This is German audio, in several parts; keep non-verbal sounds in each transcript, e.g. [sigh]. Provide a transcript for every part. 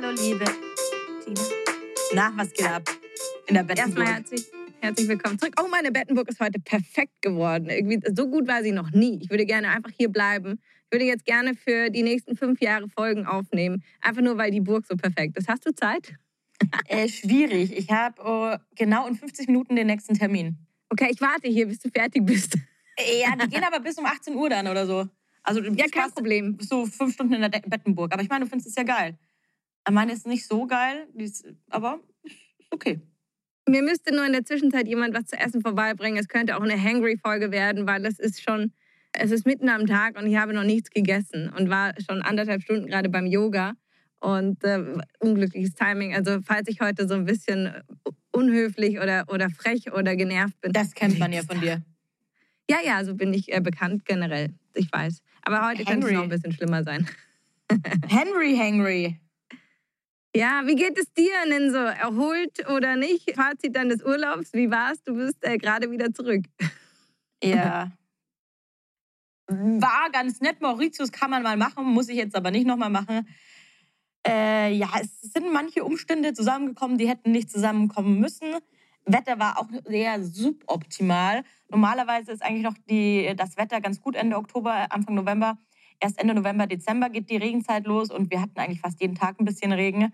Hallo, liebe Tina. Na, was geht ab? In der Erstmal Bettenburg. herzlich, herzlich willkommen zurück. Oh, meine Bettenburg ist heute perfekt geworden. Irgendwie, so gut war sie noch nie. Ich würde gerne einfach hier bleiben. Ich würde jetzt gerne für die nächsten fünf Jahre Folgen aufnehmen. Einfach nur, weil die Burg so perfekt ist. Hast du Zeit? [laughs] Äh, schwierig. Ich habe oh, genau in 50 Minuten den nächsten Termin. Okay, ich warte hier, bis du fertig bist. Äh, Ja, die [laughs] gehen aber bis um 18 Uhr dann oder so. Also Ja, kein fast Problem. so fünf Stunden in der De Bettenburg. Aber ich meine, du findest es ja geil. Meine ist nicht so geil, ist, aber okay. Mir müsste nur in der Zwischenzeit jemand was zu essen vorbeibringen. Es könnte auch eine Hangry-Folge werden, weil es ist schon, es ist mitten am Tag und ich habe noch nichts gegessen und war schon anderthalb Stunden gerade beim Yoga. Und äh, unglückliches Timing. Also falls ich heute so ein bisschen unhöflich oder, oder frech oder genervt bin. Das kennt man ja von dir. Ja, ja, so bin ich äh, bekannt generell. Ich weiß. Aber heute könnte es Henry. noch ein bisschen schlimmer sein. [laughs] Henry, Henry. Ja, wie geht es dir denn so? Erholt oder nicht? Fazit deines Urlaubs, wie war's? Du bist äh, gerade wieder zurück. Ja. [laughs] War ganz nett. Mauritius kann man mal machen, muss ich jetzt aber nicht nochmal machen. Äh, ja, es sind manche Umstände zusammengekommen, die hätten nicht zusammenkommen müssen. Wetter war auch sehr suboptimal. Normalerweise ist eigentlich noch die, das Wetter ganz gut Ende Oktober, Anfang November. Erst Ende November, Dezember geht die Regenzeit los und wir hatten eigentlich fast jeden Tag ein bisschen Regen.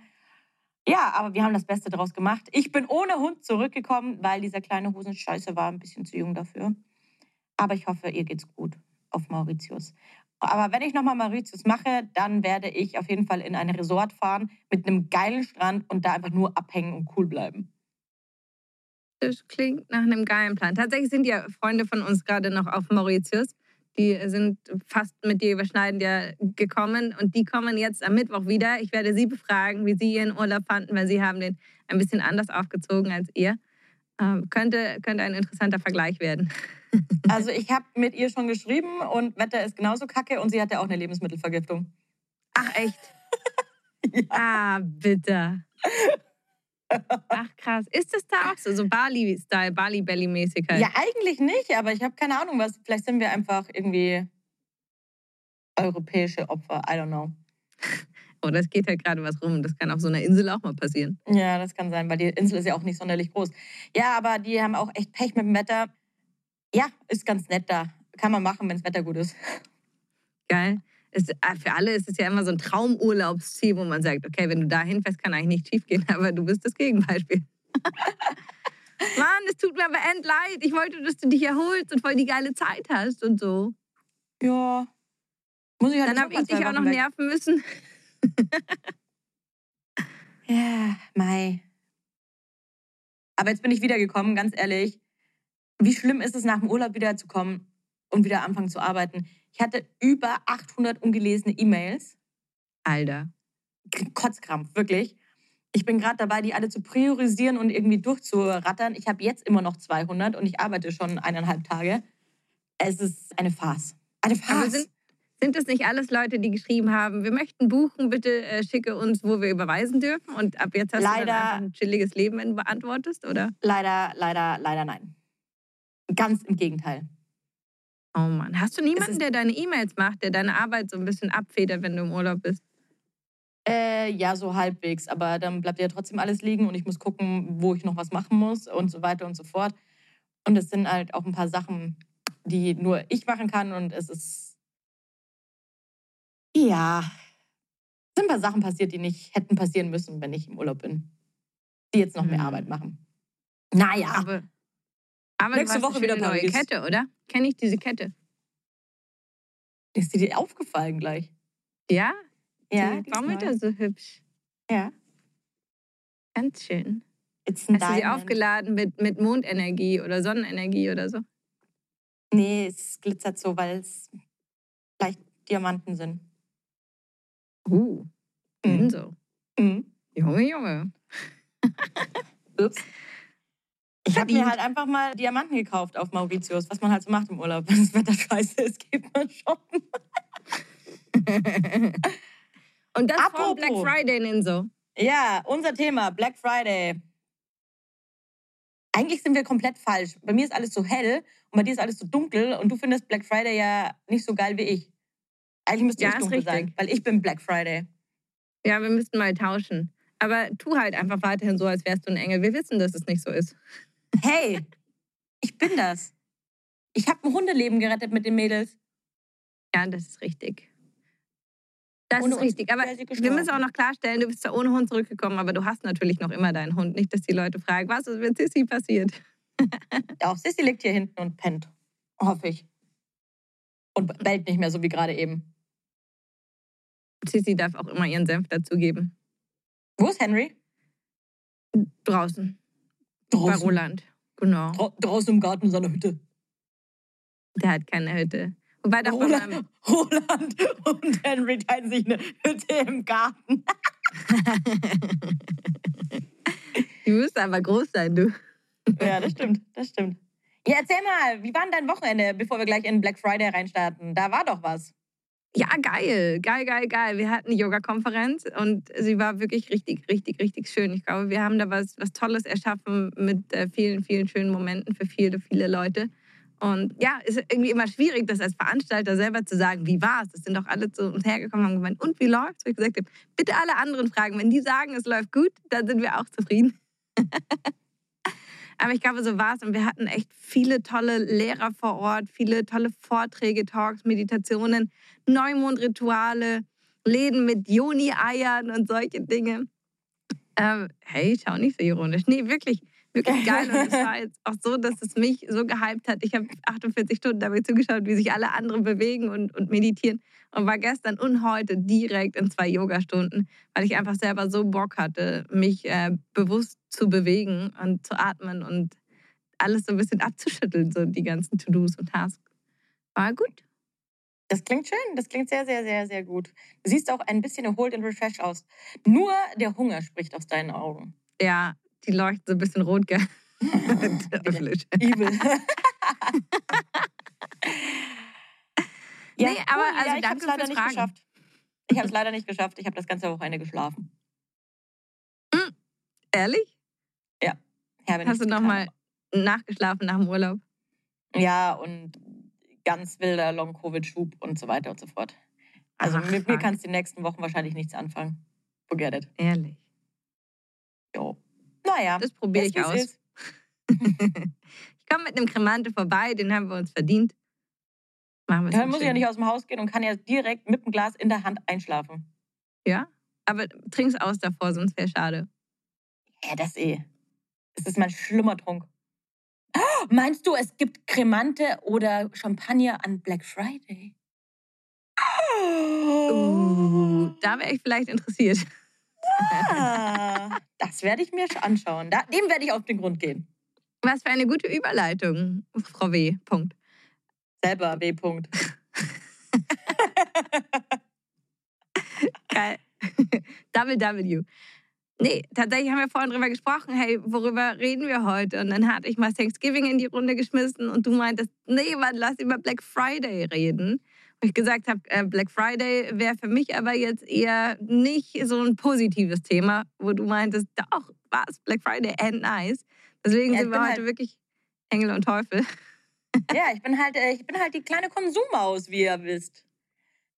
Ja, aber wir haben das Beste draus gemacht. Ich bin ohne Hund zurückgekommen, weil dieser kleine Hosenscheiße war ein bisschen zu jung dafür. Aber ich hoffe, ihr geht's gut auf Mauritius. Aber wenn ich nochmal Mauritius mache, dann werde ich auf jeden Fall in ein Resort fahren mit einem geilen Strand und da einfach nur abhängen und cool bleiben. Das klingt nach einem geilen Plan. Tatsächlich sind ja Freunde von uns gerade noch auf Mauritius. Die sind fast mit dir überschneidend ja gekommen und die kommen jetzt am Mittwoch wieder. Ich werde sie befragen, wie sie ihren Urlaub fanden, weil sie haben den ein bisschen anders aufgezogen als ihr. Ähm, könnte, könnte ein interessanter Vergleich werden. [laughs] Also ich habe mit ihr schon geschrieben und Wetter ist genauso kacke und sie hatte auch eine Lebensmittelvergiftung. Ach echt? [laughs] Ah, bitte. Ach krass. Ist das da auch so? So Bali-Style, Bali-Belly-mäßig halt? Ja, eigentlich nicht, aber ich habe keine Ahnung, was. Vielleicht sind wir einfach irgendwie europäische Opfer. I don't know. [laughs] Oder es geht halt gerade was rum. Das kann auf so einer Insel auch mal passieren. Ja, das kann sein, weil die Insel ist ja auch nicht sonderlich groß. Ja, aber die haben auch echt Pech mit dem Wetter. Ja, ist ganz nett da. Kann man machen, wenn das Wetter gut ist. Geil. Es, äh, für alle ist es ja immer so ein Traumurlaubsziel, wo man sagt, okay, wenn du da hinfährst, kann eigentlich nicht schief gehen, [laughs] aber du bist das Gegenbeispiel. [laughs] Mann, es tut mir aber end leid. Ich wollte, dass du dich erholst und voll die geile Zeit hast und so. Ja. Muss ich halt Dann habe ich dich auch noch weg. nerven müssen. [laughs] Ja, Mai. Aber jetzt bin ich wiedergekommen, ganz ehrlich. Wie schlimm ist es, nach dem Urlaub wiederzukommen und wieder anfangen zu arbeiten? Ich hatte über 800 ungelesene E-Mails. Alter. Kotzkrampf, wirklich. Ich bin gerade dabei, die alle zu priorisieren und irgendwie durchzurattern. Ich habe jetzt immer noch 200 und ich arbeite schon eineinhalb Tage. Es ist eine Farce. Eine Farce. sind, sind das nicht alles Leute, die geschrieben haben, wir möchten buchen, bitte äh, schicke uns, wo wir überweisen dürfen? Und ab jetzt hast du Leider- einfach ein chilliges Leben, wenn du beantwortest, oder? Leider, leider, leider nein. Ganz im Gegenteil. Oh Mann. Hast du niemanden, der deine E-Mails macht, der deine Arbeit so ein bisschen abfedert, wenn du im Urlaub bist? Äh, ja, so halbwegs. Aber dann bleibt ja trotzdem alles liegen und ich muss gucken, wo ich noch was machen muss und so weiter und so fort. Und es sind halt auch ein paar Sachen, die nur ich machen kann und es ist. Ja. Es sind ein paar Sachen passiert, die nicht hätten passieren müssen, wenn ich im Urlaub bin. Die jetzt noch mehr Hm. Arbeit machen. Naja. Aber, aber Nächste Woche eine wieder schöne neue Paris. Kette, oder? Kenne ich diese Kette? ist dir die aufgefallen gleich? Ja? Ja, die, warum ist das so hübsch? Ja. Ganz schön. It's Hast du sie Diamond. aufgeladen mit, mit Mondenergie oder Sonnenenergie oder so? Nee, es glitzert so, weil es vielleicht Diamanten sind. Uh, Mhm. so. Mhm. Junge, Junge. Ups. Ich habe mir halt einfach mal Diamanten gekauft auf Mauritius, was man halt so macht im Urlaub. [laughs] Wenn das Wetter scheiße ist, geht man shoppen. [laughs] Und das Apropos. vor Black Friday in so. Ja, unser Thema, Black Friday. Eigentlich sind wir komplett falsch. Bei mir ist alles so hell und bei dir ist alles so dunkel und du findest Black Friday ja nicht so geil wie ich. Eigentlich müsste Ja, ich dunkel richtig. sein, weil ich bin Black Friday. Ja, wir müssten mal tauschen. Aber tu halt einfach weiterhin so, als wärst du ein Engel. Wir wissen, dass es nicht so ist. Hey, ich bin das. Ich habe ein Hundeleben gerettet mit den Mädels. Ja, das ist richtig. Das Ohne ist richtig. Aber wir müssen auch noch klarstellen, du bist zwar ohne Hund zurückgekommen, aber du hast natürlich noch immer deinen Hund. Nicht, dass die Leute fragen, was ist mit Sissy passiert? [laughs] Auch Sissy liegt hier hinten und pennt. Hoffe ich. Und bellt nicht mehr so wie gerade eben. Sissy darf auch immer ihren Senf dazugeben. Wo ist Henry? Draußen. Bei Roland. Genau. Dra draußen im Garten in seiner Hütte. Der hat keine Hütte. Wobei meinem, Roland, Roland und Henry teilen sich eine Hütte im Garten. die müsste aber groß sein, du. Ja, das stimmt, das stimmt. Ja, erzähl mal, wie war denn dein Wochenende, bevor wir gleich in Black Friday reinstarten? Da war doch was. Ja, geil, geil, geil, geil. Wir hatten eine Yoga-Konferenz und sie war wirklich richtig, richtig, richtig schön. Ich glaube, wir haben da was, was Tolles erschaffen mit äh, vielen, vielen schönen Momenten für viele, viele Leute. Und ja, ist irgendwie immer schwierig, das als Veranstalter selber zu sagen, wie war es? Das sind doch alle zu uns hergekommen und gemeint, und wie läuft's? Wo ich gesagt bitte alle anderen fragen. Wenn die sagen, es läuft gut, dann sind wir auch zufrieden. [laughs] Aber ich glaube, so war es. Und wir hatten echt viele tolle Lehrer vor Ort, viele tolle Vorträge, Talks, Meditationen, Neumondrituale, Läden mit Joni-Eiern und solche Dinge. Ähm, hey, schau nicht so ironisch. Nee, wirklich, wirklich [laughs] geil. Und es war jetzt auch so, dass es mich so gehypt hat. Ich habe 48 Stunden dabei zugeschaut, wie sich alle anderen bewegen und, und meditieren. Und war gestern und heute direkt in zwei Yogastunden, weil ich einfach selber so Bock hatte, mich äh, bewusst zu bewegen und zu atmen und alles so ein bisschen abzuschütteln, so die ganzen To-Dos und Tasks. War gut. Das klingt schön, das klingt sehr, sehr, sehr, sehr gut. Du siehst auch ein bisschen erholt und refreshed aus. Nur der Hunger spricht aus deinen Augen. Ja, die leuchten so ein bisschen rot, gell? [laughs] Teuflisch. Evil. Nee, aber also ja, ich habe es leider nicht Fragen. geschafft. Ich habe es leider nicht geschafft. Ich habe das ganze Wochenende geschlafen. Ehrlich? Ich habe Hast du nochmal nachgeschlafen nach dem Urlaub? Ja, und ganz wilder Long-Covid-Schub und so weiter und so fort. Also Ach, mit mir kannst du die nächsten Wochen wahrscheinlich nichts anfangen. Forget it. Ehrlich. Jo. Naja. Das probiere ich aus. [laughs] ich komme mit einem Cremante vorbei, den haben wir uns verdient. Machen wir es Dann muss ich ja nicht aus dem Haus gehen und kann ja direkt mit dem Glas in der Hand einschlafen. Ja, aber trink's aus davor, sonst wäre schade. Ja, das eh. Das ist mein schlimmer Trunk. Oh, meinst du, es gibt Cremante oder Champagner an Black Friday? Uh, da wäre ich vielleicht interessiert. Ah, das werde ich mir anschauen. Da, dem werde ich auf den Grund gehen. Was für eine gute Überleitung, Frau W. Punkt. Selber W. -Punkt. [laughs] Geil. Double W. Nee, tatsächlich haben wir vorhin drüber gesprochen, hey, worüber reden wir heute? Und dann hatte ich mal Thanksgiving in die Runde geschmissen und du meintest, nee, Mann, lass über Black Friday reden. Gesagt habe, äh, Black Friday wäre für mich aber jetzt eher nicht so ein positives Thema, wo du meintest, doch, was, Black Friday and nice. Deswegen Ja, sind wir heute halt- wirklich Engel und Teufel. Ja, ich bin halt, äh, ich bin halt die kleine Konsummaus, wie ihr wisst.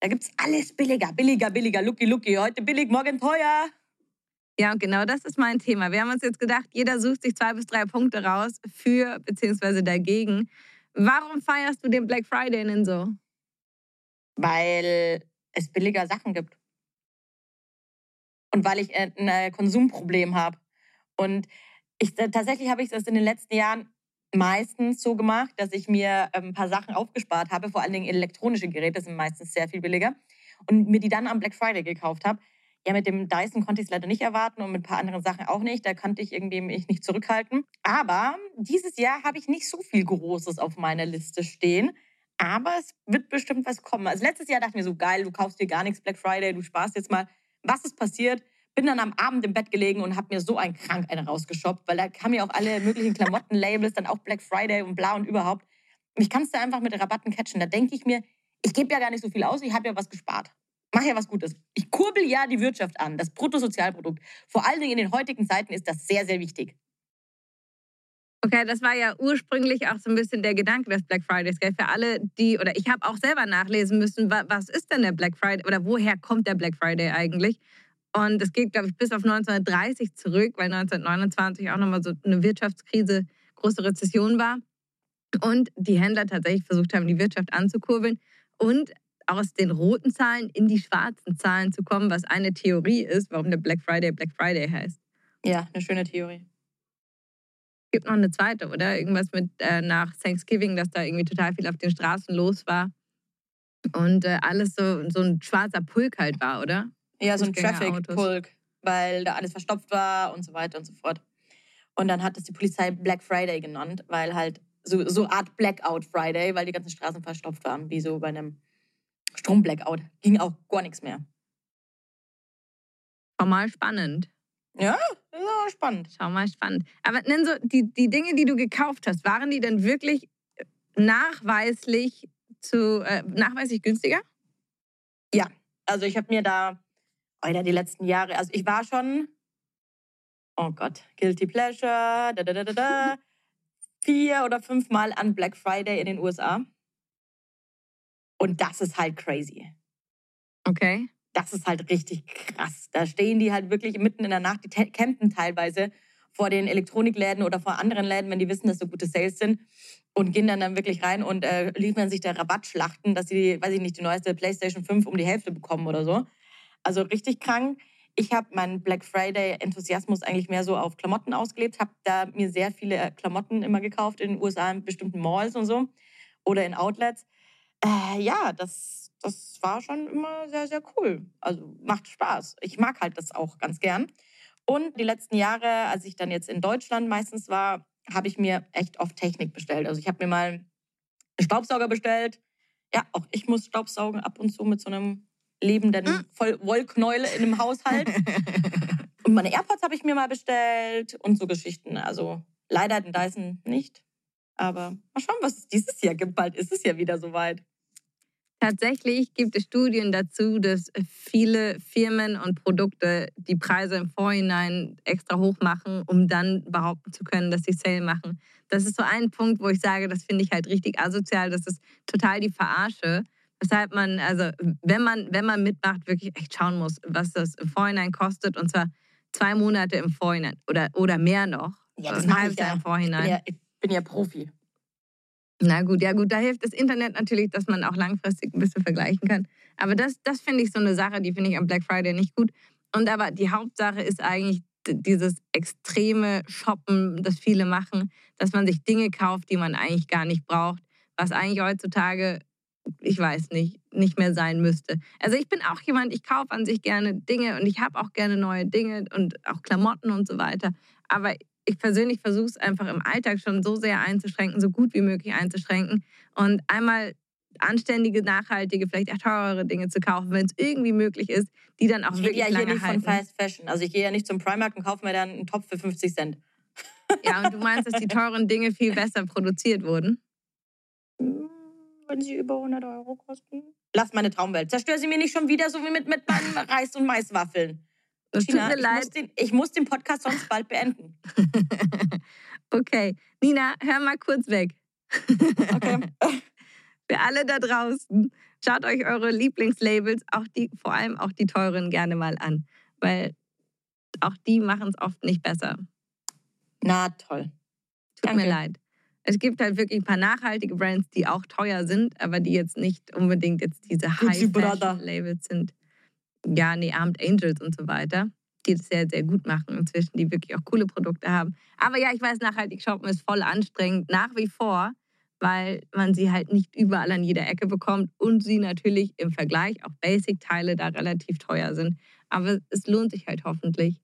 Da gibt's alles billiger, billiger, billiger, lucky, lucky. Heute billig, morgen teuer. Ja, und genau das ist mein Thema. Wir haben uns jetzt gedacht, jeder sucht sich zwei bis drei Punkte raus für bzw. dagegen. Warum feierst du den Black Friday denn so? Weil es billiger Sachen gibt. Und weil ich äh, ein äh, Konsumproblem habe. Und ich, äh, tatsächlich habe ich das in den letzten Jahren meistens so gemacht, dass ich mir ähm, ein paar Sachen aufgespart habe, vor allen Dingen elektronische Geräte sind meistens sehr viel billiger, und mir die dann am Black Friday gekauft habe. Ja, mit dem Dyson konnte ich es leider nicht erwarten und mit ein paar anderen Sachen auch nicht. Da konnte ich irgendwie mich nicht zurückhalten. Aber dieses Jahr habe ich nicht so viel Großes auf meiner Liste stehen. Aber es wird bestimmt was kommen. Also letztes Jahr dachte ich mir so, geil, du kaufst dir gar nichts Black Friday, du sparst jetzt mal. Was ist passiert? Bin dann am Abend im Bett gelegen und habe mir so ein krank eine rausgeshoppt, weil da kamen ja auch alle möglichen Klamottenlabels, dann auch Black Friday und bla und überhaupt. Mich kannst du einfach mit Rabatten catchen. Da denke ich mir, ich gebe ja gar nicht so viel aus, ich habe ja was gespart. Mach ja was Gutes. Ich kurbel ja die Wirtschaft an, das Bruttosozialprodukt. Vor allen Dingen in den heutigen Zeiten ist das sehr, sehr wichtig. Okay, das war ja ursprünglich auch so ein bisschen der Gedanke des Black Fridays, gell? Für alle, die, oder ich habe auch selber nachlesen müssen, was ist denn der Black Friday oder woher kommt der Black Friday eigentlich? Und es geht, glaube ich, bis auf 1930 zurück, weil 1929 auch nochmal so eine Wirtschaftskrise, große Rezession war. Und die Händler tatsächlich versucht haben, die Wirtschaft anzukurbeln und aus den roten Zahlen in die schwarzen Zahlen zu kommen, was eine Theorie ist, warum der Black Friday Black Friday heißt. Ja, eine schöne Theorie gibt noch eine zweite, oder? Irgendwas mit äh, nach Thanksgiving, dass da irgendwie total viel auf den Straßen los war. Und äh, alles so, so ein schwarzer Pulk halt war, oder? Ja, so ein Traffic-Pulk, weil da alles verstopft war und so weiter und so fort. Und dann hat es die Polizei Black Friday genannt, weil halt so, so Art Blackout Friday, weil die ganzen Straßen verstopft waren, wie so bei einem Stromblackout. Ging auch gar nichts mehr. War mal spannend. Ja, ja, spannend. Schau mal, spannend. Aber nenn so, die, die Dinge, die du gekauft hast, waren die denn wirklich nachweislich zu äh, nachweislich günstiger? Ja, also ich habe mir da Alter, die letzten Jahre, also ich war schon, oh Gott, Guilty Pleasure, da, da, da, da, da, [laughs] vier oder fünf Mal an Black Friday in den USA. Und das ist halt crazy. Okay das ist halt richtig krass. Da stehen die halt wirklich mitten in der Nacht, die campen teilweise vor den Elektronikläden oder vor anderen Läden, wenn die wissen, dass so gute Sales sind und gehen dann, dann wirklich rein und äh, liefern sich der Rabattschlachten, dass sie, weiß ich nicht, die neueste PlayStation 5 um die Hälfte bekommen oder so. Also richtig krank. Ich habe meinen Black Friday-Enthusiasmus eigentlich mehr so auf Klamotten ausgelebt, habe da mir sehr viele Klamotten immer gekauft in den USA, in bestimmten Malls und so oder in Outlets. Äh, ja, das das war schon immer sehr, sehr cool. Also macht Spaß. Ich mag halt das auch ganz gern. Und die letzten Jahre, als ich dann jetzt in Deutschland meistens war, habe ich mir echt oft Technik bestellt. Also ich habe mir mal einen Staubsauger bestellt. Ja, auch ich muss Staubsaugen ab und zu mit so einem lebenden hm. Voll Wollknäuel in einem Haushalt. [laughs] und meine AirPods habe ich mir mal bestellt und so Geschichten. Also leider den Dyson nicht. Aber mal schauen, was es dieses Jahr gibt. Bald ist es ja wieder soweit. Tatsächlich gibt es Studien dazu, dass viele Firmen und Produkte die Preise im Vorhinein extra hoch machen, um dann behaupten zu können, dass sie Sale machen. Das ist so ein Punkt, wo ich sage, das finde ich halt richtig asozial. Das ist total die Verarsche. Weshalb man, also wenn man, wenn man mitmacht, wirklich echt schauen muss, was das im Vorhinein kostet. Und zwar zwei Monate im Vorhinein oder, oder mehr noch. Ja, das ein halbes Jahr im Vorhinein. Ich bin, ja, ich bin ja Profi. Na gut, ja gut, da hilft das Internet natürlich, dass man auch langfristig ein bisschen vergleichen kann. Aber das, das finde ich so eine Sache, die finde ich am Black Friday nicht gut. Und aber die Hauptsache ist eigentlich dieses extreme Shoppen, das viele machen, dass man sich Dinge kauft, die man eigentlich gar nicht braucht, was eigentlich heutzutage, ich weiß nicht, nicht mehr sein müsste. Also ich bin auch jemand, ich kaufe an sich gerne Dinge und ich habe auch gerne neue Dinge und auch Klamotten und so weiter. Aber ich persönlich versuche es einfach im Alltag schon so sehr einzuschränken, so gut wie möglich einzuschränken und einmal anständige, nachhaltige, vielleicht auch teurere Dinge zu kaufen, wenn es irgendwie möglich ist, die dann auch ich wirklich ja lange hier nicht halten. von Fast Fashion. Also ich gehe ja nicht zum Primark und kaufe mir dann einen Topf für 50 Cent. Ja, und du meinst, dass die teuren Dinge viel besser produziert wurden? Wenn sie über 100 Euro kosten. Lass meine Traumwelt. Zerstör sie mir nicht schon wieder so wie mit, mit meinen [laughs] Reis- und Maiswaffeln. Das Tina, tut mir leid. Muss den, ich muss den Podcast sonst bald beenden. [laughs] okay. Nina, hör mal kurz weg. okay. [laughs] Für alle da draußen, schaut euch eure Lieblingslabels, auch die, vor allem auch die teuren, gerne mal an. Weil auch die machen es oft nicht besser. Na toll. Tut Danke. mir leid. Es gibt halt wirklich ein paar nachhaltige Brands, die auch teuer sind, aber die jetzt nicht unbedingt jetzt diese High-Fashion-Labels sind ja, nee, Armed Angels und so weiter, die das sehr, sehr gut machen inzwischen, die wirklich auch coole Produkte haben. Aber ja, ich weiß, nachhaltig shoppen ist voll anstrengend, nach wie vor, weil man sie halt nicht überall an jeder Ecke bekommt und sie natürlich im Vergleich auch Basic-Teile da relativ teuer sind. Aber es lohnt sich halt hoffentlich.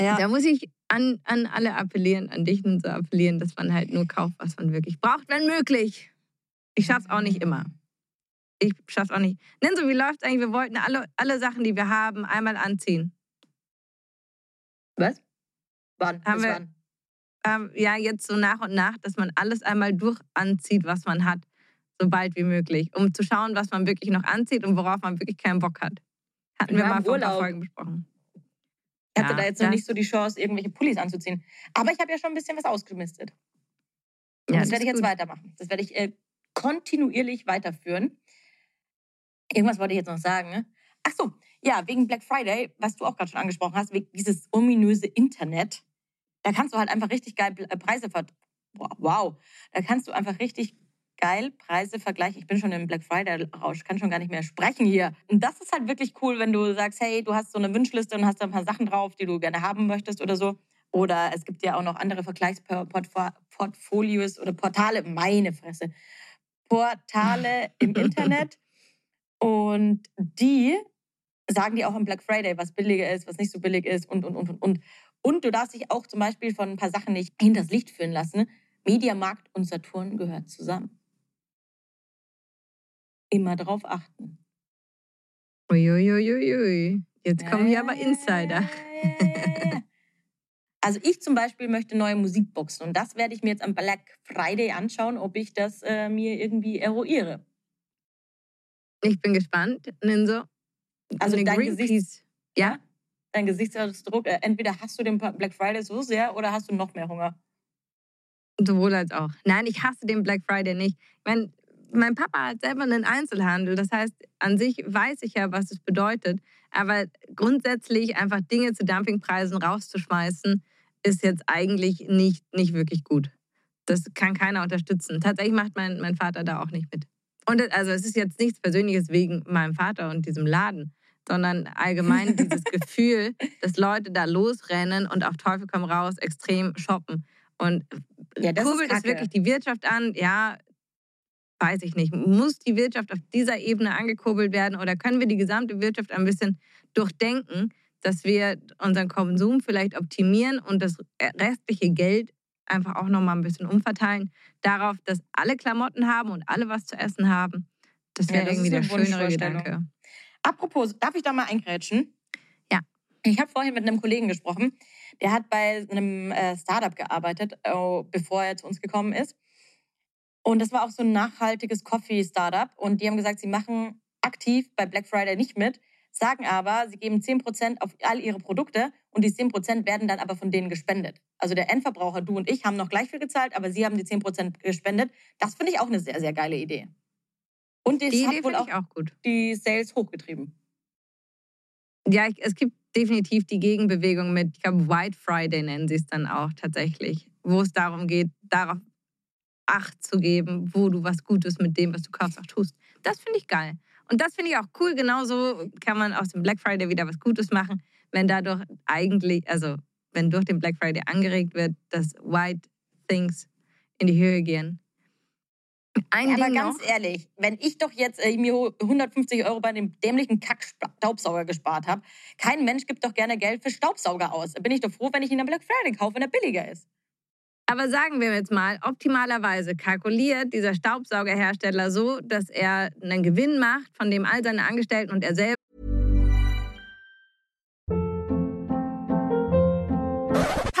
Ja. Da muss ich an, an alle appellieren, an dich und so appellieren, dass man halt nur kauft, was man wirklich braucht, wenn möglich. Ich schaff's auch nicht immer. Ich schaff's auch nicht. Nenso, wie läuft's eigentlich? Wir wollten alle, alle Sachen, die wir haben, einmal anziehen. Was? Wann? Haben Bis wir- wann? Ähm, ja, jetzt so nach und nach, dass man alles einmal durch anzieht, was man hat, so bald wie möglich, um zu schauen, was man wirklich noch anzieht und worauf man wirklich keinen Bock hat. Hatten wir Wir mal vor ein paar. Folgen besprochen. Ich hatte Ja, da jetzt noch nicht so die Chance, irgendwelche Pullis anzuziehen. Aber ich habe ja schon ein bisschen was ausgemistet. Ja, das das werde ich jetzt gut. weitermachen. Das werde ich äh, kontinuierlich weiterführen. Irgendwas wollte ich jetzt noch sagen. Ne? Ach so, ja, wegen Black Friday, was du auch gerade schon angesprochen hast, wegen dieses ominöse Internet. Da kannst du halt einfach richtig geil äh, Preise ver... Wow, Wow, da kannst du einfach richtig geil Preise vergleichen. Ich bin schon im Black Friday-Rausch, kann schon gar nicht mehr sprechen hier. Und das ist halt wirklich cool, wenn du sagst, hey, du hast so eine Wunschliste und hast da ein paar Sachen drauf, die du gerne haben möchtest oder so. Oder es gibt ja auch noch andere Vergleichsportfolios oder Portale, meine Fresse, Portale im [laughs] Internet. Und die sagen dir auch am Black Friday, was billiger ist, was nicht so billig ist und, und, und, und, und. Und du darfst dich auch zum Beispiel von ein paar Sachen nicht hinters Licht führen lassen. Mediamarkt und Saturn gehört zusammen. Immer drauf achten. Uiuiuiui. Jetzt kommen hier aber Insider. Also ich zum Beispiel möchte neue Musikboxen und das werde ich mir jetzt am Black Friday anschauen, ob ich das äh, mir irgendwie eruiere. Ich bin gespannt, Ninso. Also dein Greenpeace. Gesicht- Ja, Dein Gesichtsausdruck, äh, entweder hast du den Black Friday so sehr oder hast du noch mehr Hunger. sowohl als auch. Nein, ich hasse den Black Friday nicht. Ich mein, mein Papa hat selber einen Einzelhandel. Das heißt, an sich weiß ich ja, was es bedeutet. Aber grundsätzlich einfach Dinge zu Dumpingpreisen rauszuschmeißen, ist jetzt eigentlich nicht, nicht wirklich gut. Das kann keiner unterstützen. Tatsächlich macht mein, mein Vater da auch nicht mit. Und es- also es ist jetzt nichts Persönliches wegen meinem Vater und diesem Laden, sondern allgemein [laughs] dieses Gefühl, dass Leute da losrennen und auf Teufel komm raus extrem shoppen. Und Ja, das kurbelt es wirklich die Wirtschaft an? Ja, weiß ich nicht. Muss die Wirtschaft auf dieser Ebene angekurbelt werden oder können wir die gesamte Wirtschaft ein bisschen durchdenken, dass wir unseren Konsum vielleicht optimieren und das restliche Geld einfach auch nochmal ein bisschen umverteilen darauf, dass alle Klamotten haben und alle was zu essen haben. Das Ja, wäre ist irgendwie der schönere. Gedanke. Apropos, darf ich da mal eingrätschen? Ja. Ich habe vorhin mit einem Kollegen gesprochen, der hat bei einem äh, Startup gearbeitet, bevor er zu uns gekommen ist. Und das war auch so ein nachhaltiges Coffee-Startup. Und die haben gesagt, sie machen aktiv bei Black Friday nicht mit, sagen aber, sie geben 10% auf all ihre Produkte und die 10% werden dann aber von denen gespendet. Also der Endverbraucher, du und ich, haben noch gleich viel gezahlt, aber sie haben die 10% gespendet. Das finde ich auch eine sehr, sehr geile Idee. Und das Die hat Idee wohl auch ich auch gut. die Sales hochgetrieben. Ja, es gibt definitiv die Gegenbewegung mit, ich glaube, White Friday nennen sie es dann auch tatsächlich, wo es darum geht, darauf Acht zu geben, wo du was Gutes mit dem, was du kaufst, auch tust. Das finde ich geil. Und das finde ich auch cool. Genauso kann man aus dem Black Friday wieder was Gutes machen, wenn dadurch eigentlich, also wenn durch den Black Friday angeregt wird, dass White Things in die Höhe gehen. Ein Ja, aber Ding ganz noch. ehrlich, wenn ich doch jetzt äh, mir 150 Euro bei dem dämlichen Kack-Staubsauger gespart habe, kein Mensch gibt doch gerne Geld für Staubsauger aus. Da bin ich doch froh, wenn ich ihn am Black Friday kaufe, wenn er billiger ist. Aber sagen wir jetzt mal, optimalerweise kalkuliert dieser Staubsaugerhersteller so, dass er einen Gewinn macht, von dem all seine Angestellten und er selber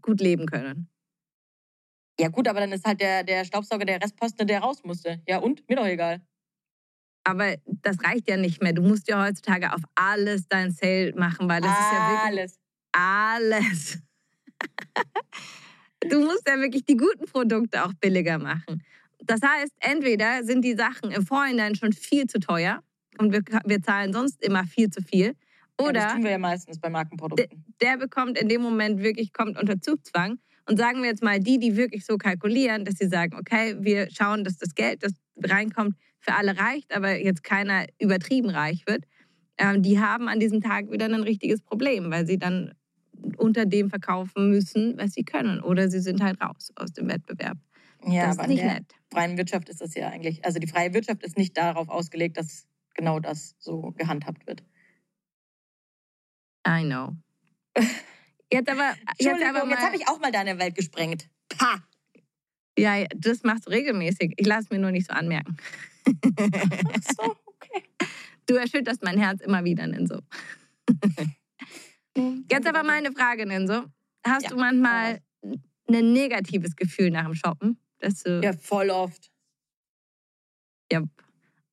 gut leben können. Ja gut, aber dann ist halt der, der Staubsauger der Restposten, der raus musste. Ja und? Mir doch egal. Aber das reicht ja nicht mehr. Du musst ja heutzutage auf alles dein Sale machen, weil das ist ja wirklich Alles. alles. [laughs] du musst ja wirklich die guten Produkte auch billiger machen. Das heißt, entweder sind die Sachen im Vorhinein schon viel zu teuer und wir, wir zahlen sonst immer viel zu viel. Ja, Oder das tun wir ja meistens bei Markenprodukten. der bekommt in dem Moment wirklich, kommt unter Zugzwang. Und sagen wir jetzt mal, die, die wirklich so kalkulieren, dass sie sagen, okay, wir schauen, dass das Geld, das reinkommt, für alle reicht, aber jetzt keiner übertrieben reich wird, ähm, die haben an diesem Tag wieder ein richtiges Problem, weil sie dann unter dem verkaufen müssen, was sie können. Oder sie sind halt raus aus dem Wettbewerb. Ja, das aber ist nicht nett. freien Wirtschaft ist das ja eigentlich, also die freie Wirtschaft ist nicht darauf ausgelegt, dass genau das so gehandhabt wird. I know. [laughs] Jetzt aber, jetzt aber jetzt mal, habe ich auch mal deine Welt gesprengt. Pa! ja, das machst du regelmäßig. Ich lasse mir nur nicht so anmerken. Ach so, okay. [laughs] Du erschütterst mein Herz immer wieder, Ninso. [laughs] Jetzt aber mal eine Frage, Ninso. Hast Ja, du manchmal ein negatives Gefühl nach dem Shoppen? Dass du, Ja, voll oft. ja.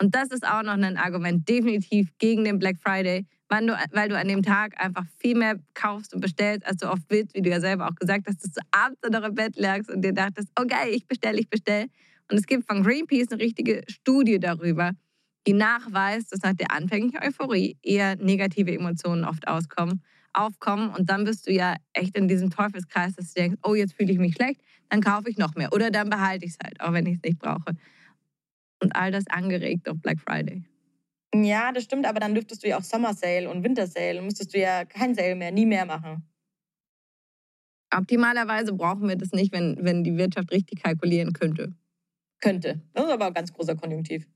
Und das ist auch noch ein Argument definitiv gegen den Black Friday, weil du, weil du an dem Tag einfach viel mehr kaufst und bestellst, als du oft willst, wie du ja selber auch gesagt hast, dass du abends in deinem Bett lagst und dir dachtest, okay, ich bestelle, ich bestelle. Und es gibt von Greenpeace eine richtige Studie darüber, die nachweist, dass nach der anfänglichen Euphorie eher negative Emotionen oft auskommen, aufkommen und dann bist du ja echt in diesem Teufelskreis, dass du denkst, oh, jetzt fühle ich mich schlecht, dann kaufe ich noch mehr oder dann behalte ich es halt, auch wenn ich es nicht brauche. Und all das angeregt durch Black Friday. Ja, das stimmt, aber dann dürftest du ja auch Summer Sale und Winter Sale. Müsstest du ja kein Sale mehr, nie mehr machen. Optimalerweise brauchen wir das nicht, wenn, wenn die Wirtschaft richtig kalkulieren könnte. Könnte. Das ist aber ein ganz großer Konjunktiv.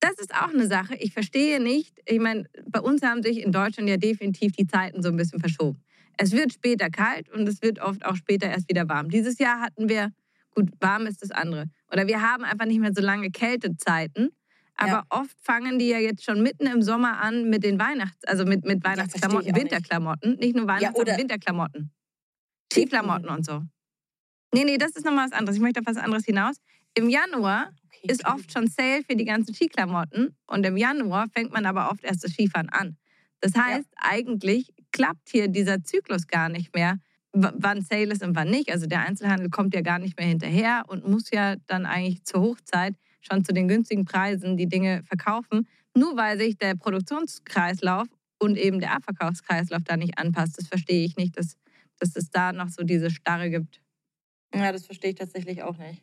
Das ist auch eine Sache. Ich verstehe nicht. Ich meine, bei uns haben sich in Deutschland ja definitiv die Zeiten so ein bisschen verschoben. Es wird später kalt und es wird oft auch später erst wieder warm. Dieses Jahr hatten wir, gut, warm ist das andere. Oder wir haben einfach nicht mehr so lange Kältezeiten. Aber Ja. oft fangen die ja jetzt schon mitten im Sommer an mit den Weihnachts-, also mit, mit Weihnachtsklamotten, auch nicht. Winterklamotten. Nicht nur Weihnachts-, oder- sondern Winterklamotten. Skiklamotten und so. Nee, nee, das ist nochmal was anderes. Ich möchte auf was anderes hinaus. Im Januar Okay, ist oft schon Sale für die ganzen Skiklamotten und im Januar fängt man aber oft erst das Skifahren an. Das heißt, eigentlich klappt hier dieser Zyklus gar nicht mehr, wann Sale ist und wann nicht. Also der Einzelhandel kommt ja gar nicht mehr hinterher und muss ja dann eigentlich zur Hochzeit schon zu den günstigen Preisen die Dinge verkaufen, nur weil sich der Produktionskreislauf und eben der Abverkaufskreislauf da nicht anpasst. Das verstehe ich nicht, dass, dass es da noch so diese Starre gibt. Ja, das verstehe ich tatsächlich auch nicht.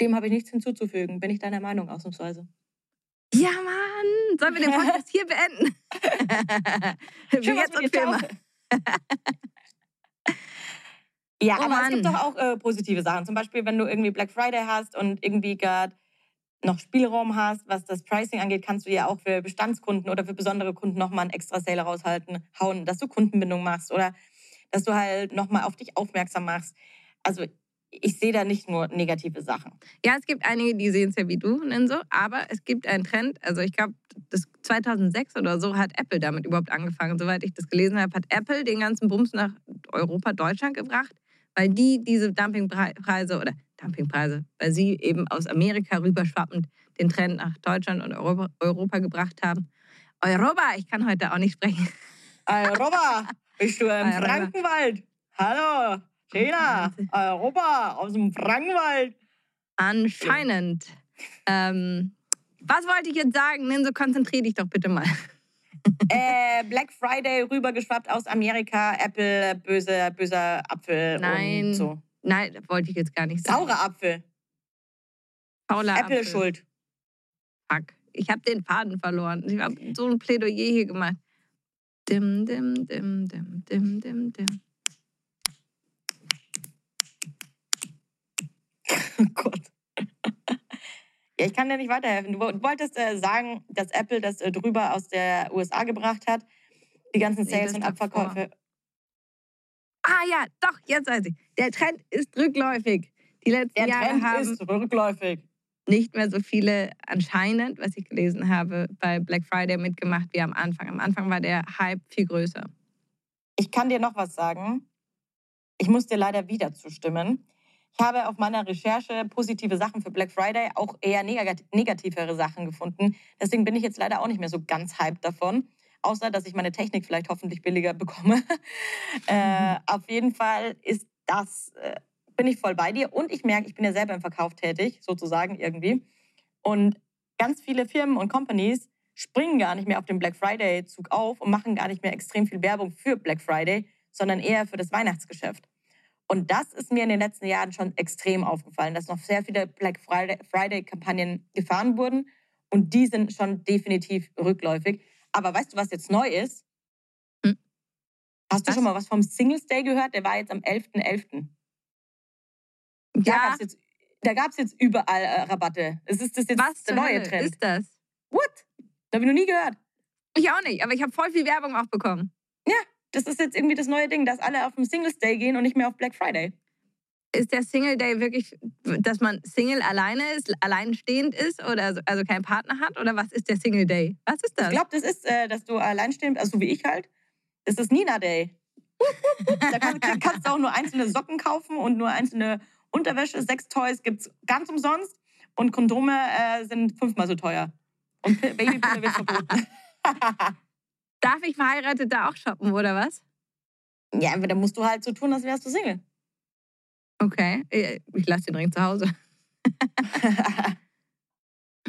Dem habe ich nichts hinzuzufügen. Bin ich deiner Meinung ausnahmsweise. Ja, Mann! Sollen wir den Podcast hier beenden? [laughs] [laughs] Wie Schön, was jetzt und dir, Filme. Ja, Oh aber es gibt Mann. doch auch äh, positive Sachen. Zum Beispiel, wenn du irgendwie Black Friday hast und irgendwie gerade noch Spielraum hast, was das Pricing angeht, kannst du ja auch für Bestandskunden oder für besondere Kunden nochmal einen extra Sale raushalten, hauen, dass du Kundenbindung machst oder dass du halt nochmal auf dich aufmerksam machst. Also ich sehe da nicht nur negative Sachen. Ja, es gibt einige, die sehen es ja wie du, Ninso, aber es gibt einen Trend. Also ich glaube, das 2006 oder so hat Apple damit überhaupt angefangen. Soweit ich das gelesen habe, hat Apple den ganzen Bums nach Europa, Deutschland gebracht, weil die diese Dumpingpreise oder Dumpingpreise, weil sie eben aus Amerika rüberschwappend den Trend nach Deutschland und Europa, Europa gebracht haben. Europa, ich kann heute auch nicht sprechen. Europa, bist du im Europa. Frankenwald? Hallo, Sheila, Europa aus dem Frankenwald. Anscheinend. Ähm, was wollte ich jetzt sagen? Ninso, konzentrier dich doch bitte mal. äh, Black Friday rübergeschwappt aus Amerika, Apple, böse, böser Apfel Nein. und so. Nein, das wollte ich jetzt gar nicht sagen. Saurer Apfel, Fauler Apple Apfel. schuld. Fuck. Ich habe den Faden verloren. Ich habe so ein Plädoyer hier gemacht. Dim, dim, dim, dim, dim, dim, dim. [laughs] Oh Gott. Ja, ich kann dir nicht weiterhelfen. Du wo- du wolltest äh, sagen, dass Apple das äh, drüber aus der USA gebracht hat. Die ganzen Sales und. Abverkäufe. Ah ja, doch, jetzt weiß ich. Der Trend ist rückläufig. Die letzten Der Jahre Trend haben ist rückläufig. nicht mehr so viele anscheinend, was ich gelesen habe, bei Black Friday mitgemacht wie am Anfang. Am Anfang war der Hype viel größer. Ich kann dir noch was sagen. Ich muss dir leider wieder zustimmen. Ich habe auf meiner Recherche positive Sachen für Black Friday, auch eher negat negativere Sachen gefunden. Deswegen bin ich jetzt leider auch nicht mehr so ganz hyped davon. Außer, dass ich meine Technik vielleicht hoffentlich billiger [laughs] bekomme. äh, auf jeden Fall ist das, äh, bin ich voll bei dir. Und ich merke, ich bin ja selber im Verkauf tätig, sozusagen irgendwie. Und ganz viele Firmen und Companies springen gar nicht mehr auf den Black Friday-Zug auf und machen gar nicht mehr extrem viel Werbung für Black Friday, sondern eher für das Weihnachtsgeschäft. Und das ist mir in den letzten Jahren schon extrem aufgefallen, dass noch sehr viele Black Friday-Kampagnen gefahren wurden und die sind schon definitiv rückläufig. Aber weißt du, was jetzt neu ist? Hm. Hast du Was? schon mal was vom Singles Day gehört? Der war jetzt am 11.11. Da Ja, gab's jetzt, da gab's jetzt überall äh, Rabatte. Es ist das jetzt was der neue Hölle Trend. ist das? What? Da habe ich noch nie gehört. Ich auch nicht, aber ich habe voll viel Werbung auch bekommen. Das ist jetzt irgendwie das neue Ding, dass alle auf den Singles Day gehen und nicht mehr auf Black Friday. Ist der Single Day wirklich, dass man Single alleine ist, alleinstehend ist oder so- also keinen Partner hat? Oder was ist der Single Day? Was ist das? Ich glaube, das ist, äh, dass du alleinstehend, also so wie ich halt, das ist Nina Day. [laughs] da kann, kannst du auch nur einzelne Socken kaufen und nur einzelne Unterwäsche. Sechs Toys gibt's ganz umsonst und Kondome äh, sind fünfmal so teuer. Und Pi- Babypille wird verboten. [laughs] Darf ich verheiratet da auch shoppen oder was? ja, aber dann musst du halt so tun, als wärst du Single. Okay, ich ich lasse den Ring zu Hause. [laughs]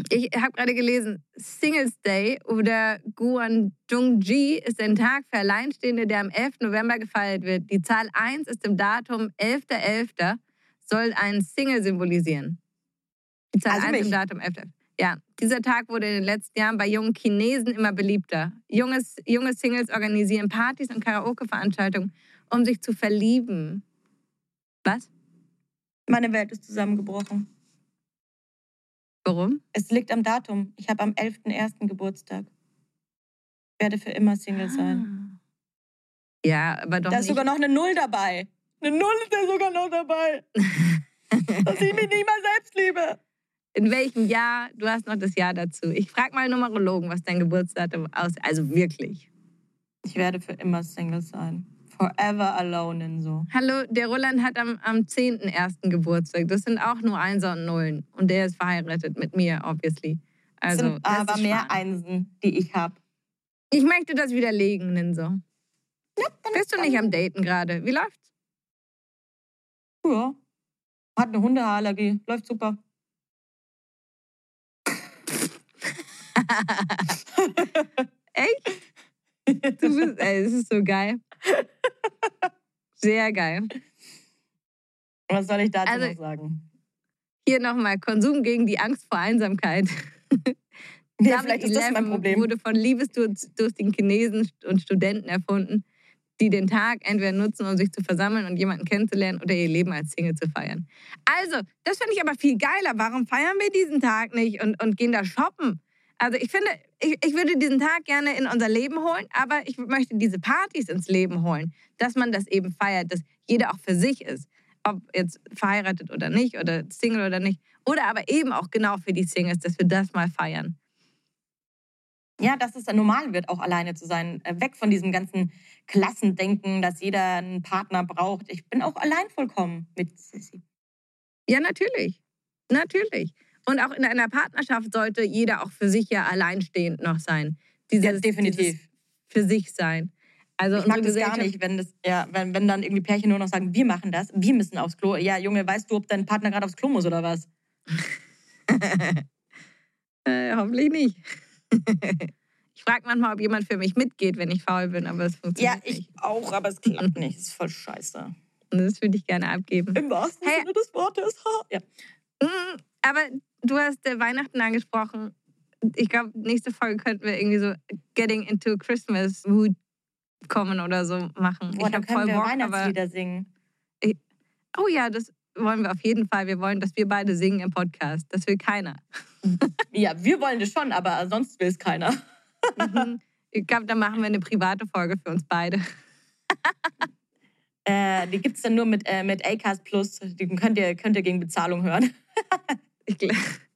Ich habe gerade gelesen, Singles Day oder Guangdongji ist ein Tag für Alleinstehende, der am 11. November gefeiert wird. Die Zahl 1 ist im Datum 11.11. soll einen Single symbolisieren. Die Zahl Also 1 im mich. Datum 11.11. Ja, dieser Tag wurde in den letzten Jahren bei jungen Chinesen immer beliebter. Junges, junge Singles organisieren Partys und Karaoke-Veranstaltungen, um sich zu verlieben. Was? Meine Welt ist zusammengebrochen. Warum? Es liegt am Datum. Ich habe am 11.01. Geburtstag. Ich werde für immer Single sein. Ah. Ja, aber doch Da ist sogar noch eine Null dabei. Eine Null ist da sogar noch dabei. [laughs] Dass ich mich nicht mal selbst liebe. In welchem Jahr? Du hast noch das Jahr dazu. Ich frage mal einen Numerologen, was dein Geburtsdatum aussieht. Also wirklich. Ich werde für immer Single sein. Forever alone in so. Hallo, der Roland hat am, am 10.01. Geburtstag. Das sind auch nur Einser und Nullen. Und der ist verheiratet mit mir, obviously. Also, sind das aber ist mehr. Einsen, die ich habe. Ich möchte das widerlegen, Ninso. Bist du nicht am Daten gerade? Wie läuft's? Ja. Hat eine Hundehaarallergie. Läuft super. [laughs] Echt? Du bist, [laughs] ey, das ist so geil. Sehr geil. Was soll ich dazu Also- noch sagen? Hier nochmal Konsum gegen die Angst vor Einsamkeit. Ja, vielleicht ist das mein 7-Eleven Problem. wurde von liebesdurstigen Chinesen und Studenten erfunden, die den Tag entweder nutzen, um sich zu versammeln und jemanden kennenzulernen oder ihr Leben als Single zu feiern. Also, das finde ich aber viel geiler. Warum feiern wir diesen Tag nicht und, und gehen da shoppen? Also ich finde, ich, ich würde diesen Tag gerne in unser Leben holen, aber ich möchte diese Partys ins Leben holen, dass man das eben feiert, dass jeder auch für sich ist. Ob jetzt verheiratet oder nicht oder Single oder nicht. Oder aber eben auch genau für die Singles, dass wir das mal feiern. Ja, dass es dann normal wird, auch alleine zu sein. Äh, Weg von diesem ganzen Klassendenken, dass jeder einen Partner braucht. Ich bin auch allein vollkommen mit Sissy. Ja, natürlich. Natürlich. Und auch in einer Partnerschaft sollte jeder auch für sich ja alleinstehend noch sein. Dieses, Ja, definitiv. Dieses für sich sein. Also Ich mag das gar nicht, wenn, das, ja, wenn, wenn dann irgendwie Pärchen nur noch sagen, wir machen das, wir müssen aufs Klo. Ja, Junge, weißt du, ob dein Partner gerade aufs Klo muss oder was? [laughs] Äh, hoffentlich nicht. [laughs] ich frage manchmal, ob jemand für mich mitgeht, wenn ich faul bin, aber es Ja, funktioniert ich nicht. auch, aber es klappt [laughs] nicht. Das ist voll scheiße. Und das würde ich gerne abgeben. Im wahrsten Hey. Sinne des Wortes. Ja. Mm, Aber du hast äh, Weihnachten angesprochen. Ich glaube, nächste Folge könnten wir irgendwie so Getting into Christmas Mood kommen oder so machen. Boah, ich dann können voll wir Bock, Weihnachtslieder singen. oh ja, das wollen wir auf jeden Fall. Wir wollen, dass wir beide singen im Podcast. Das will keiner. [laughs] Ja, wir wollen das schon, aber sonst will es keiner. Mhm. ich glaube, dann machen wir eine private Folge für uns beide. Äh, die gibt es dann nur mit, äh, mit Acast Plus. Die könnt ihr, könnt ihr gegen Bezahlung hören. [laughs] Ich, gl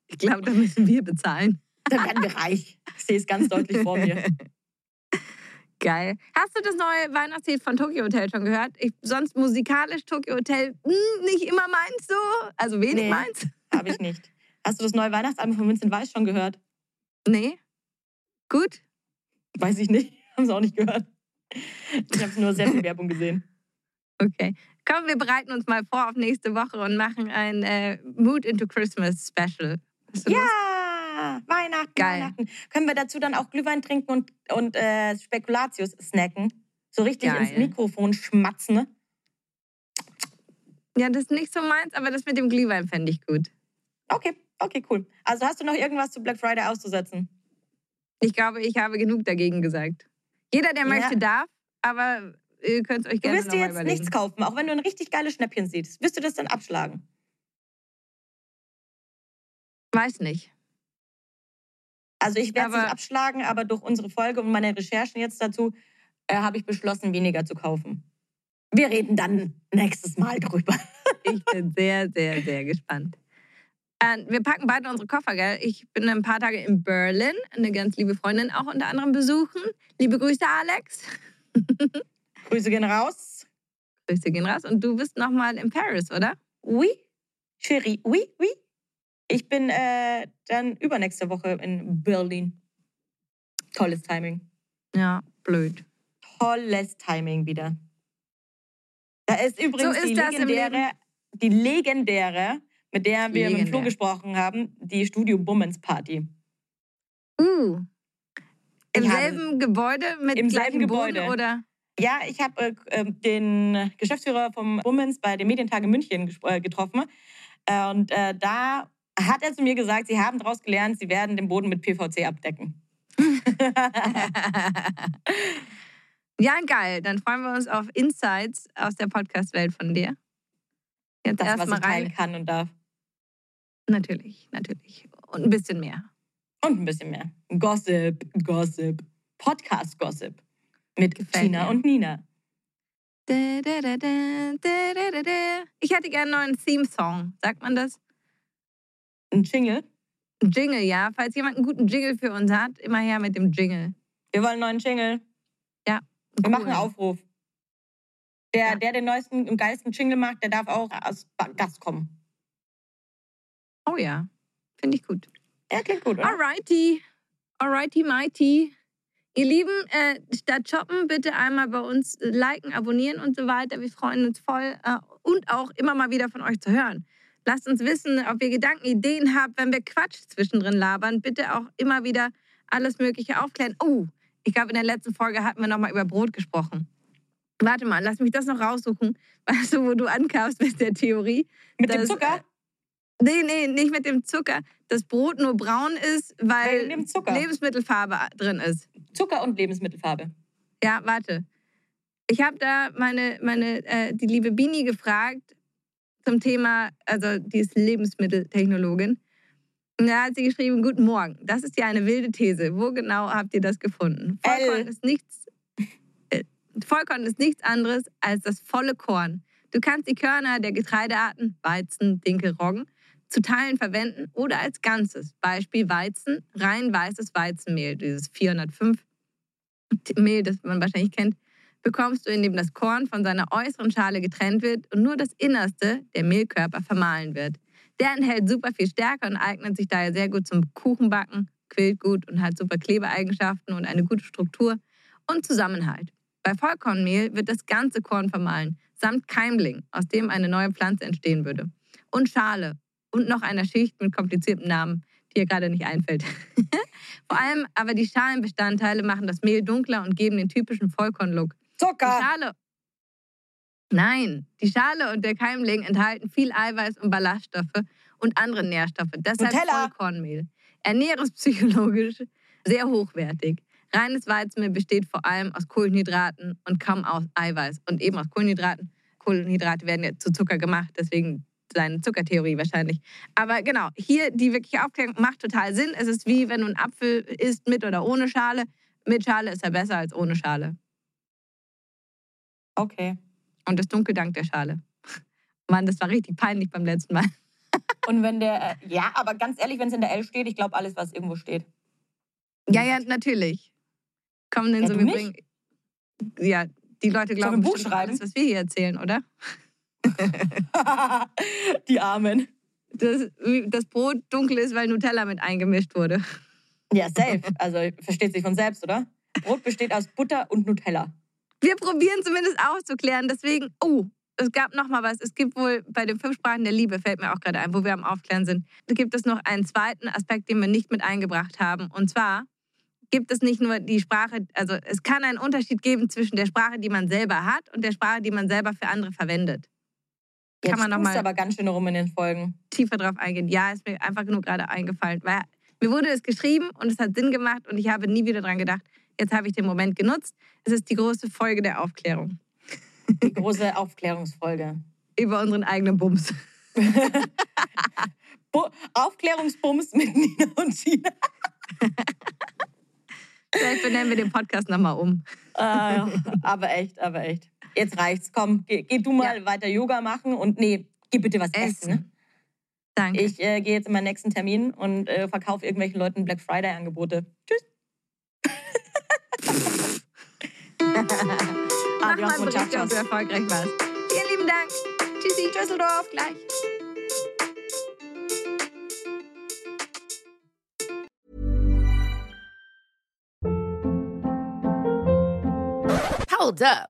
ich glaube, da müssen wir bezahlen. Dann werden wir reich. Ich sehe es ganz deutlich vor mir. [laughs] Geil. Hast du das neue Weihnachtslied von Tokyo Hotel schon gehört? Ich, sonst musikalisch Tokyo Hotel hm, nicht immer meins so. Also wenig Nee. meins. [laughs] Habe ich nicht. Hast du das neue Weihnachtsalbum von Vincent Weiss schon gehört? Nee. Gut. Weiß ich nicht. [laughs] Haben sie auch nicht gehört. Ich habe nur sehr viel Werbung gesehen. Okay. Komm, wir bereiten uns mal vor auf nächste Woche und machen ein äh, Mood into Christmas Special. Lust? Ja! Ja, Weihnachten, Geil. Weihnachten. Können wir dazu dann auch Glühwein trinken und, und äh, Spekulatius snacken? So richtig Geil. ins Mikrofon schmatzen. ne? Ja, das ist nicht so meins, aber das mit dem Glühwein fände ich gut. Okay, okay, cool. Also hast du noch irgendwas zu Black Friday auszusetzen? Ich glaube, ich habe genug dagegen gesagt. Jeder, der Ja. möchte, darf, aber ihr könnt es euch Du gerne wirst noch dir jetzt überlegen. nichts kaufen, auch wenn du ein richtig geiles Schnäppchen siehst. Wirst du das dann abschlagen? Weiß nicht. Also ich werde es nicht abschlagen, aber durch unsere Folge und meine Recherchen jetzt dazu äh, habe ich beschlossen, weniger zu kaufen. Wir reden dann nächstes Mal drüber. [laughs] Ich bin sehr, sehr, sehr gespannt. Äh, wir packen beide unsere Koffer, gell? Ich bin ein paar Tage in Berlin, eine ganz liebe Freundin auch unter anderem besuchen. Liebe Grüße, Alex. [laughs] Grüße gehen raus. Grüße gehen raus. Und du bist noch mal in Paris, oder? Oui, Chérie, oui, oui. Ich bin äh, dann übernächste Woche in Berlin. Tolles Timing. Ja, blöd. Tolles Timing wieder. Da ist übrigens So ist die legendäre, die legendäre, mit der wir mit dem Flo Legendär. gesprochen haben, die Studio Bummens Party. Uh. Im Ich habe- selben Gebäude mit Im gleichem selben Boden, Gebäude. oder? Ja, ich habe äh, äh, den Geschäftsführer vom Bummens bei den Medientage München äh, getroffen. Äh, und äh, da hat er zu mir gesagt, sie haben daraus gelernt, sie werden den Boden mit PVC abdecken. [laughs] ja, geil. Dann freuen wir uns auf Insights aus der Podcast-Welt von dir. Jetzt das, was ich rein. kann und darf. Natürlich, natürlich. Und ein bisschen mehr. Und ein bisschen mehr. Gossip, Gossip, Podcast-Gossip. Mit Gefällt Tina mir. und Nina. Da, da, da. Ich hätte gerne einen neuen Theme-Song. Sagt man das? Ein Jingle. Ein Jingle, ja. Falls jemand einen guten Jingle für uns hat, immer her mit dem Jingle. Wir wollen einen neuen Jingle. Ja. Wir Cool. machen einen Aufruf. Der, Ja. der den neuesten und geilsten Jingle macht, der darf auch als Gast kommen. Oh ja, finde ich gut. Ja, klingt gut, oder? Alrighty. Alrighty, mighty. Ihr Lieben, äh, statt shoppen, bitte einmal bei uns äh, liken, abonnieren und so weiter. Wir freuen uns voll. Äh, und auch immer mal wieder von euch zu hören. Lasst uns wissen, ob ihr Gedanken, Ideen habt, wenn wir Quatsch zwischendrin labern. Bitte auch immer wieder alles Mögliche aufklären. Oh, ich glaube, in der letzten Folge hatten wir nochmal über Brot gesprochen. Warte mal, lass mich das noch raussuchen. [laughs] Weißt du, wo du ankamst mit der Theorie? Mit dem das, Zucker? äh, Nee, nee, nicht mit dem Zucker. Das Brot nur braun ist, weil dem Zucker. Lebensmittelfarbe drin ist. Zucker und Lebensmittelfarbe. Ja, warte. Ich habe da meine, meine äh, die liebe Bini gefragt zum Thema, also die ist Lebensmitteltechnologin. Und da hat sie geschrieben, guten Morgen. Das ist ja eine wilde These. Wo genau habt ihr das gefunden? Vollkorn L. ist nichts, äh, Vollkorn ist nichts anderes als das volle Korn. Du kannst die Körner der Getreidearten, Weizen, Dinkel, Roggen, zu Teilen verwenden oder als Ganzes. Beispiel Weizen, rein weißes Weizenmehl, dieses 405 Mehl, das man wahrscheinlich kennt, bekommst du, indem das Korn von seiner äußeren Schale getrennt wird und nur das Innerste, der Mehlkörper, vermahlen wird. Der enthält super viel Stärke und eignet sich daher sehr gut zum Kuchenbacken, quillt gut und hat super Klebeeigenschaften und eine gute Struktur und Zusammenhalt. Bei Vollkornmehl wird das ganze Korn vermahlen, samt Keimling, aus dem eine neue Pflanze entstehen würde. Und Schale und noch einer Schicht mit kompliziertem Namen, die ihr gerade nicht einfällt. [laughs] Vor allem aber die Schalenbestandteile machen das Mehl dunkler und geben den typischen Vollkornlook. Die Zucker! Schale. Nein, die Schale und der Keimling enthalten viel Eiweiß und Ballaststoffe und andere Nährstoffe. Deshalb Nutella. Vollkornmehl. Ernährungspsychologisch sehr hochwertig. Reines Weizenmehl besteht vor allem aus Kohlenhydraten und kaum aus Eiweiß. Und eben aus Kohlenhydraten. Kohlenhydrate werden ja zu Zucker gemacht, deswegen seine Zuckertheorie wahrscheinlich. Aber genau, hier die wirkliche Aufklärung macht total Sinn. Es ist wie wenn du einen Apfel isst mit oder ohne Schale. Mit Schale ist er besser als ohne Schale. Okay. Und das Dunkel dank der Schale. Mann, das war richtig peinlich beim letzten Mal. [laughs] Und wenn der, äh, ja, aber ganz ehrlich, wenn es in der L steht, ich glaube alles, was irgendwo steht. Ja, ja, natürlich. Kommen denn Ja, so, wir bringen. Ja, die Leute glauben Buch bestimmt schreiben? alles, was wir hier erzählen, oder? [laughs] Die Armen. Dass das Brot dunkel ist, weil Nutella mit eingemischt wurde. Ja, safe. Also versteht sich von selbst, oder? Brot besteht aus Butter und Nutella. Wir probieren zumindest aufzuklären. Deswegen, oh, es gab noch mal was. Es gibt wohl bei den fünf Sprachen der Liebe, fällt mir auch gerade ein, wo wir am Aufklären sind, da gibt es noch einen zweiten Aspekt, den wir nicht mit eingebracht haben. Und zwar gibt es nicht nur die Sprache, also es kann einen Unterschied geben zwischen der Sprache, die man selber hat und der Sprache, die man selber für andere verwendet. Jetzt kann man noch tust du mal aber ganz schön rum in den Folgen. tiefer drauf eingehen. Ja, ist mir einfach nur gerade eingefallen, weil mir wurde es geschrieben und es hat Sinn gemacht und ich habe nie wieder dran gedacht. Jetzt habe ich den Moment genutzt. Es ist die große Folge der Aufklärung Die große Aufklärungsfolge. [laughs] über unseren eigenen Bums. [laughs] Bu Aufklärungsbums mit Nina und Tina. [laughs] Vielleicht benennen wir den Podcast nochmal um. Äh, aber echt, aber echt. Jetzt reicht's. Komm, geh, geh du mal weiter Yoga machen und nee, geh bitte was essen. Essen. ne? Danke. Ich äh, gehe jetzt in meinen nächsten Termin und äh, verkaufe irgendwelchen Leuten Black Friday Angebote. Tschüss. [laughs] Mach Adios, mal einen Bericht, ob du erfolgreich warst. Vielen lieben Dank. Tschüssi. Düsseldorf. Gleich. Hold up.